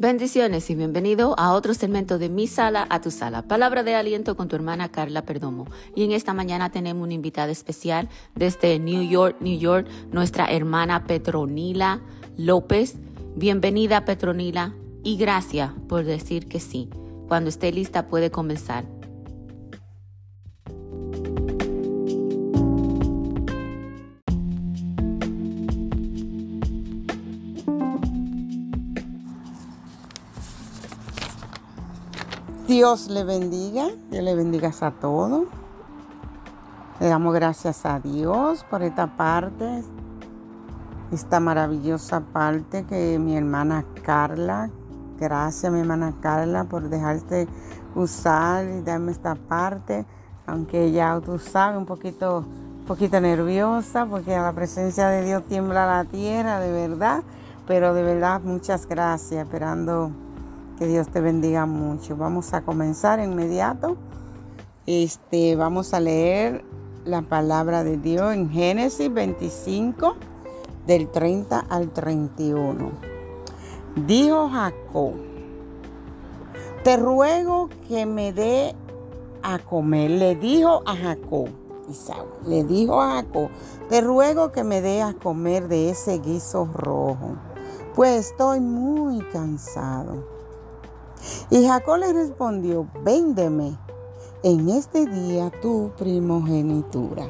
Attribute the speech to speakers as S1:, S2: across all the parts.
S1: Bendiciones y bienvenido a otro segmento de Mi Sala a tu Sala. Palabra de aliento con tu hermana Carla Perdomo. Y en esta mañana tenemos una invitada especial desde New York, New York, nuestra hermana Petronila López. Bienvenida Petronila y gracias por decir que sí. Cuando esté lista puede comenzar.
S2: Dios le bendiga, Dios le bendiga a todos. Le damos gracias a Dios por esta parte, esta maravillosa parte que mi hermana Carla, gracias mi hermana Carla por dejarse usar y darme esta parte, aunque ya tú sabes, un poquito, un poquito nerviosa porque a la presencia de Dios tiembla la tierra, de verdad, pero de verdad muchas gracias, esperando que Dios te bendiga mucho. Vamos a comenzar inmediato. Este, vamos a leer la palabra de Dios en Génesis 25, del 30 al 31. Dijo Jacob, te ruego que me dé a comer. Le dijo a Jacob, le dijo a Jacob, te ruego que me dé a comer de ese guiso rojo, pues estoy muy cansado. Y Jacob le respondió, véndeme en este día tu primogenitura.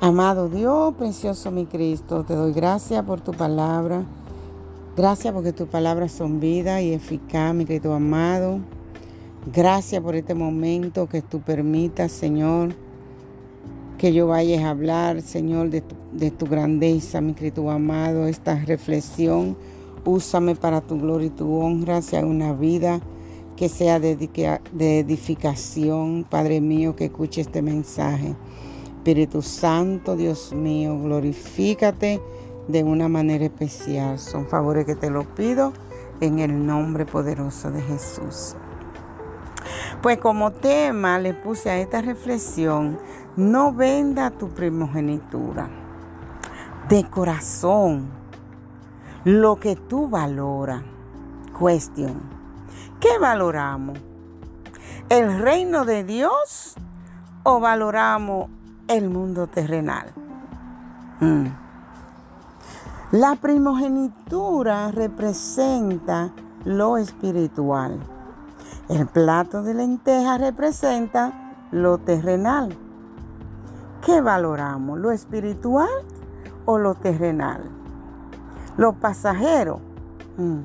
S2: Amado Dios, precioso mi Cristo, te doy gracias por tu palabra. Gracias porque tus palabras son vida y eficaz, mi querido amado. Gracias por este momento que tú permitas, Señor, que yo vaya a hablar, Señor, de tu, de tu grandeza, mi querido amado, esta reflexión Úsame para tu gloria y tu honra, sea una vida que sea de, edificación, Padre mío, que escuche este mensaje. Espíritu Santo, Dios mío, glorifícate de una manera especial. Son favores que te lo pido en el nombre poderoso de Jesús. Pues como tema le puse a esta reflexión, no venda tu primogenitura de corazón lo que tú valoras. Cuestión. ¿Qué valoramos? ¿El reino de Dios o valoramos el mundo terrenal? Mm. La primogenitura representa lo espiritual. El plato de lenteja representa lo terrenal. ¿Qué valoramos? ¿Lo espiritual o lo terrenal? Los pasajeros, mm.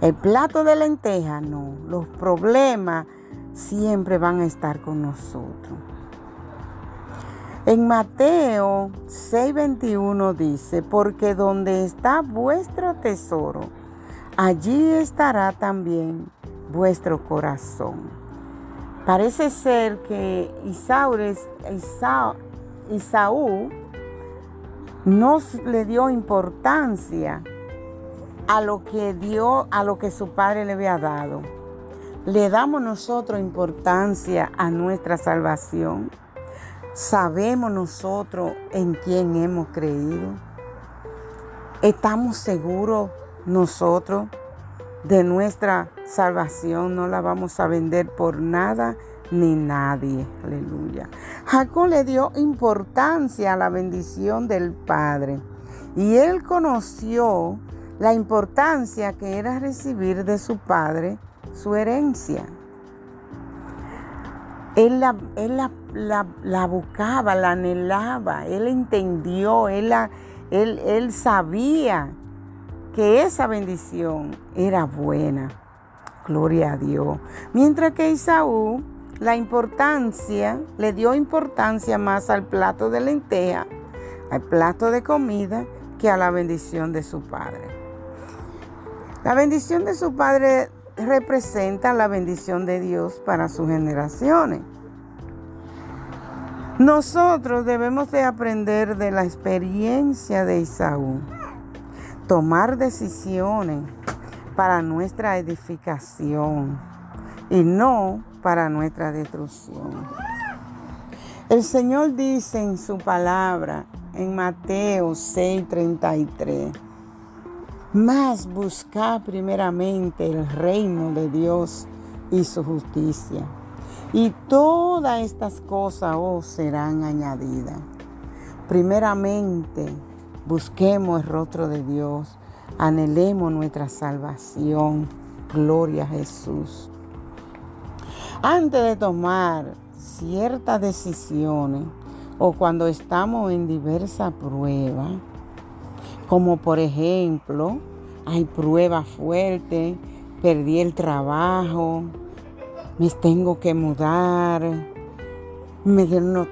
S2: el plato de lenteja, no. Los problemas siempre van a estar con nosotros. En Mateo 6:21 dice, porque donde está vuestro tesoro, allí estará también vuestro corazón. Parece ser que Isaú, Isaú no le dio importancia a lo que dio, a lo que su padre le había dado. Le damos nosotros importancia a nuestra salvación. Sabemos nosotros en quién hemos creído. Estamos seguros nosotros de nuestra salvación. No la vamos a vender por nada ni nadie. Aleluya. Jacob le dio importancia a la bendición del Padre y él conoció la importancia que era recibir de su Padre su herencia. Él la, la, buscaba, la anhelaba, él entendió, él, él, él sabía que esa bendición era buena. Gloria a Dios. Mientras que Isaú la importancia, le dio importancia más al plato de lenteja, al plato de comida, que a la bendición de su padre. La bendición de su padre representa la bendición de Dios para sus generaciones. Nosotros debemos de aprender de la experiencia de Isaú, tomar decisiones para nuestra edificación y no para nuestra destrucción. El Señor dice en su palabra, en Mateo 6:33, Más buscar primeramente el reino de Dios y su justicia. Y todas estas cosas os serán añadidas. Primeramente, busquemos el rostro de Dios, anhelemos nuestra salvación. Gloria a Jesús. Antes de tomar ciertas decisiones o cuando estamos en diversas pruebas, como por ejemplo, hay pruebas fuertes, perdí el trabajo, me tengo que mudar, me dieron,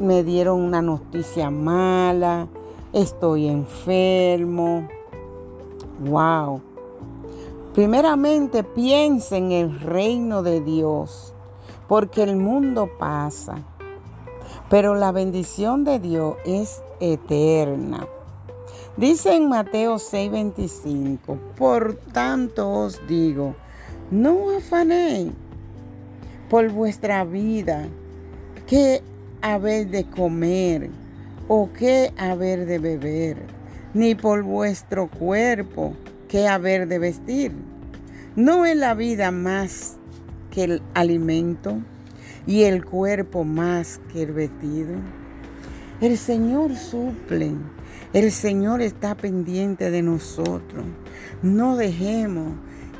S2: me dieron una noticia mala, estoy enfermo. Wow. Primeramente piensa en el reino de Dios, porque el mundo pasa, pero la bendición de Dios es eterna. Dice en Mateo 6:25, por tanto os digo, no afanéis por vuestra vida, qué haber de comer o qué haber de beber, ni por vuestro cuerpo, qué haber de vestir. ¿No es la vida más que el alimento y el cuerpo más que el vestido? El Señor suple el Señor está pendiente de nosotros. No dejemos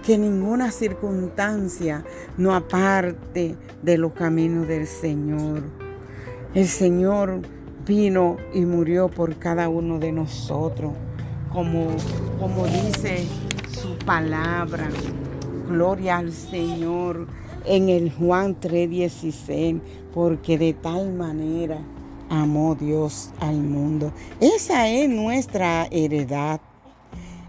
S2: que ninguna circunstancia nos aparte de los caminos del Señor. El Señor vino y murió por cada uno de nosotros, como, como dice su palabra. Gloria al Señor en el Juan 3:16, porque de tal manera amó Dios al mundo. Esa es nuestra heredad.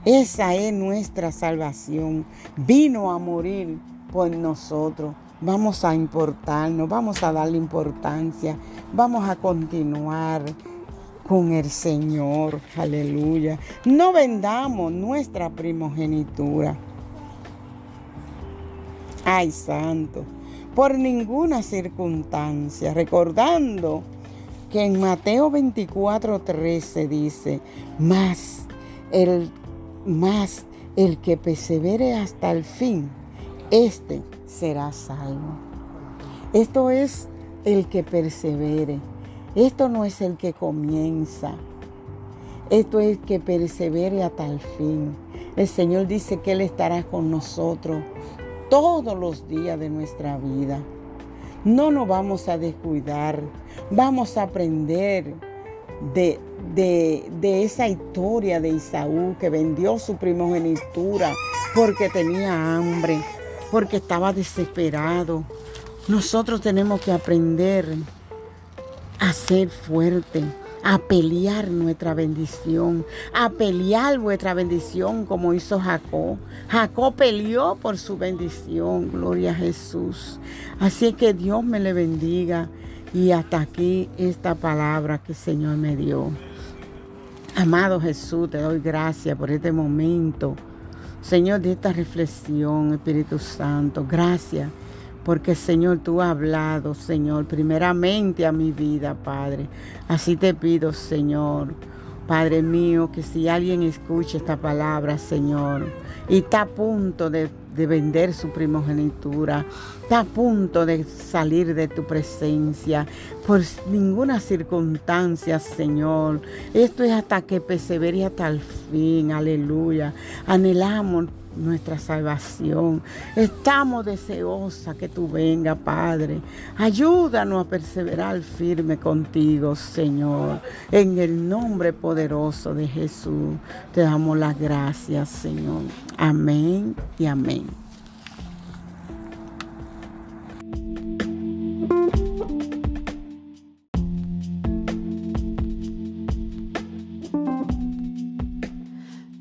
S2: Esa es nuestra salvación. Vino a morir por nosotros. Vamos a importarnos, vamos a darle importancia, vamos a continuar con el Señor. Aleluya. No vendamos nuestra primogenitura. Ay, santo. Por ninguna circunstancia, recordando que en Mateo 24, 13 dice, más el, más el que persevere hasta el fin, este será salvo. Esto es el que persevere. Esto no es el que comienza. Esto es el que persevere hasta el fin. El Señor dice que Él estará con nosotros todos los días de nuestra vida. No nos vamos a descuidar, vamos a aprender de, esa historia de Isaú que vendió su primogenitura porque tenía hambre, porque estaba desesperado. Nosotros tenemos que aprender a ser fuertes a pelear nuestra bendición, a pelear vuestra bendición como hizo Jacob. Jacob peleó por su bendición, gloria a Jesús. Así que Dios me le bendiga y hasta aquí esta palabra que el Señor me dio. Amado Jesús, te doy gracias por este momento. Señor, de esta reflexión, Espíritu Santo, gracias porque Señor, tú has hablado, Señor, primeramente a mi vida, Padre. Así te pido, Señor, Padre mío, que si alguien escucha esta palabra, Señor, y está a punto de, de, vender su primogenitura, está a punto de salir de tu presencia, por ninguna circunstancia, Señor. Esto es hasta que persevere hasta el fin, aleluya. Anhelamos nuestra salvación. Estamos deseosa que tú venga, Padre. Ayúdanos a perseverar firme contigo, Señor. En el nombre poderoso de Jesús, te damos las gracias, Señor. Amén y amén.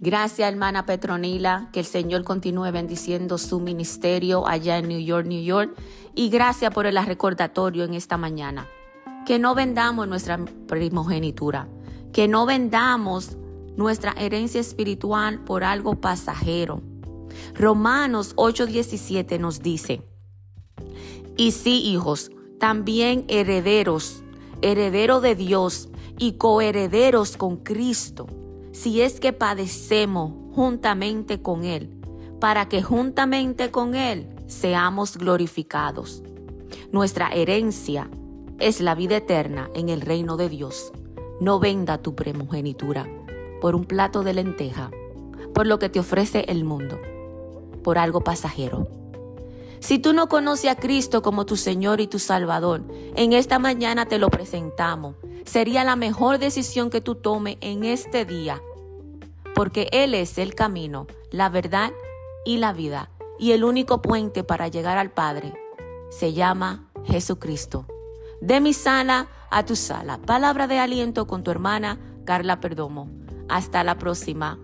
S1: Gracias, hermana Petronila, que el Señor continúe bendiciendo su ministerio allá en New York, New York. Y gracias por el recordatorio en esta mañana. Que no vendamos nuestra primogenitura, que no vendamos nuestra herencia espiritual por algo pasajero. Romanos 8:17 nos dice, y sí, hijos, también herederos, heredero de Dios y coherederos con Cristo si es que padecemos juntamente con Él, para que juntamente con Él seamos glorificados. Nuestra herencia es la vida eterna en el reino de Dios. No venda tu primogenitura por un plato de lenteja, por lo que te ofrece el mundo, por algo pasajero. Si tú no conoces a Cristo como tu Señor y tu Salvador, en esta mañana te lo presentamos. Sería la mejor decisión que tú tomes en este día, porque Él es el camino, la verdad y la vida, y el único puente para llegar al Padre se llama Jesucristo. De mi sala a tu sala. Palabra de aliento con tu hermana Carla Perdomo. Hasta la próxima.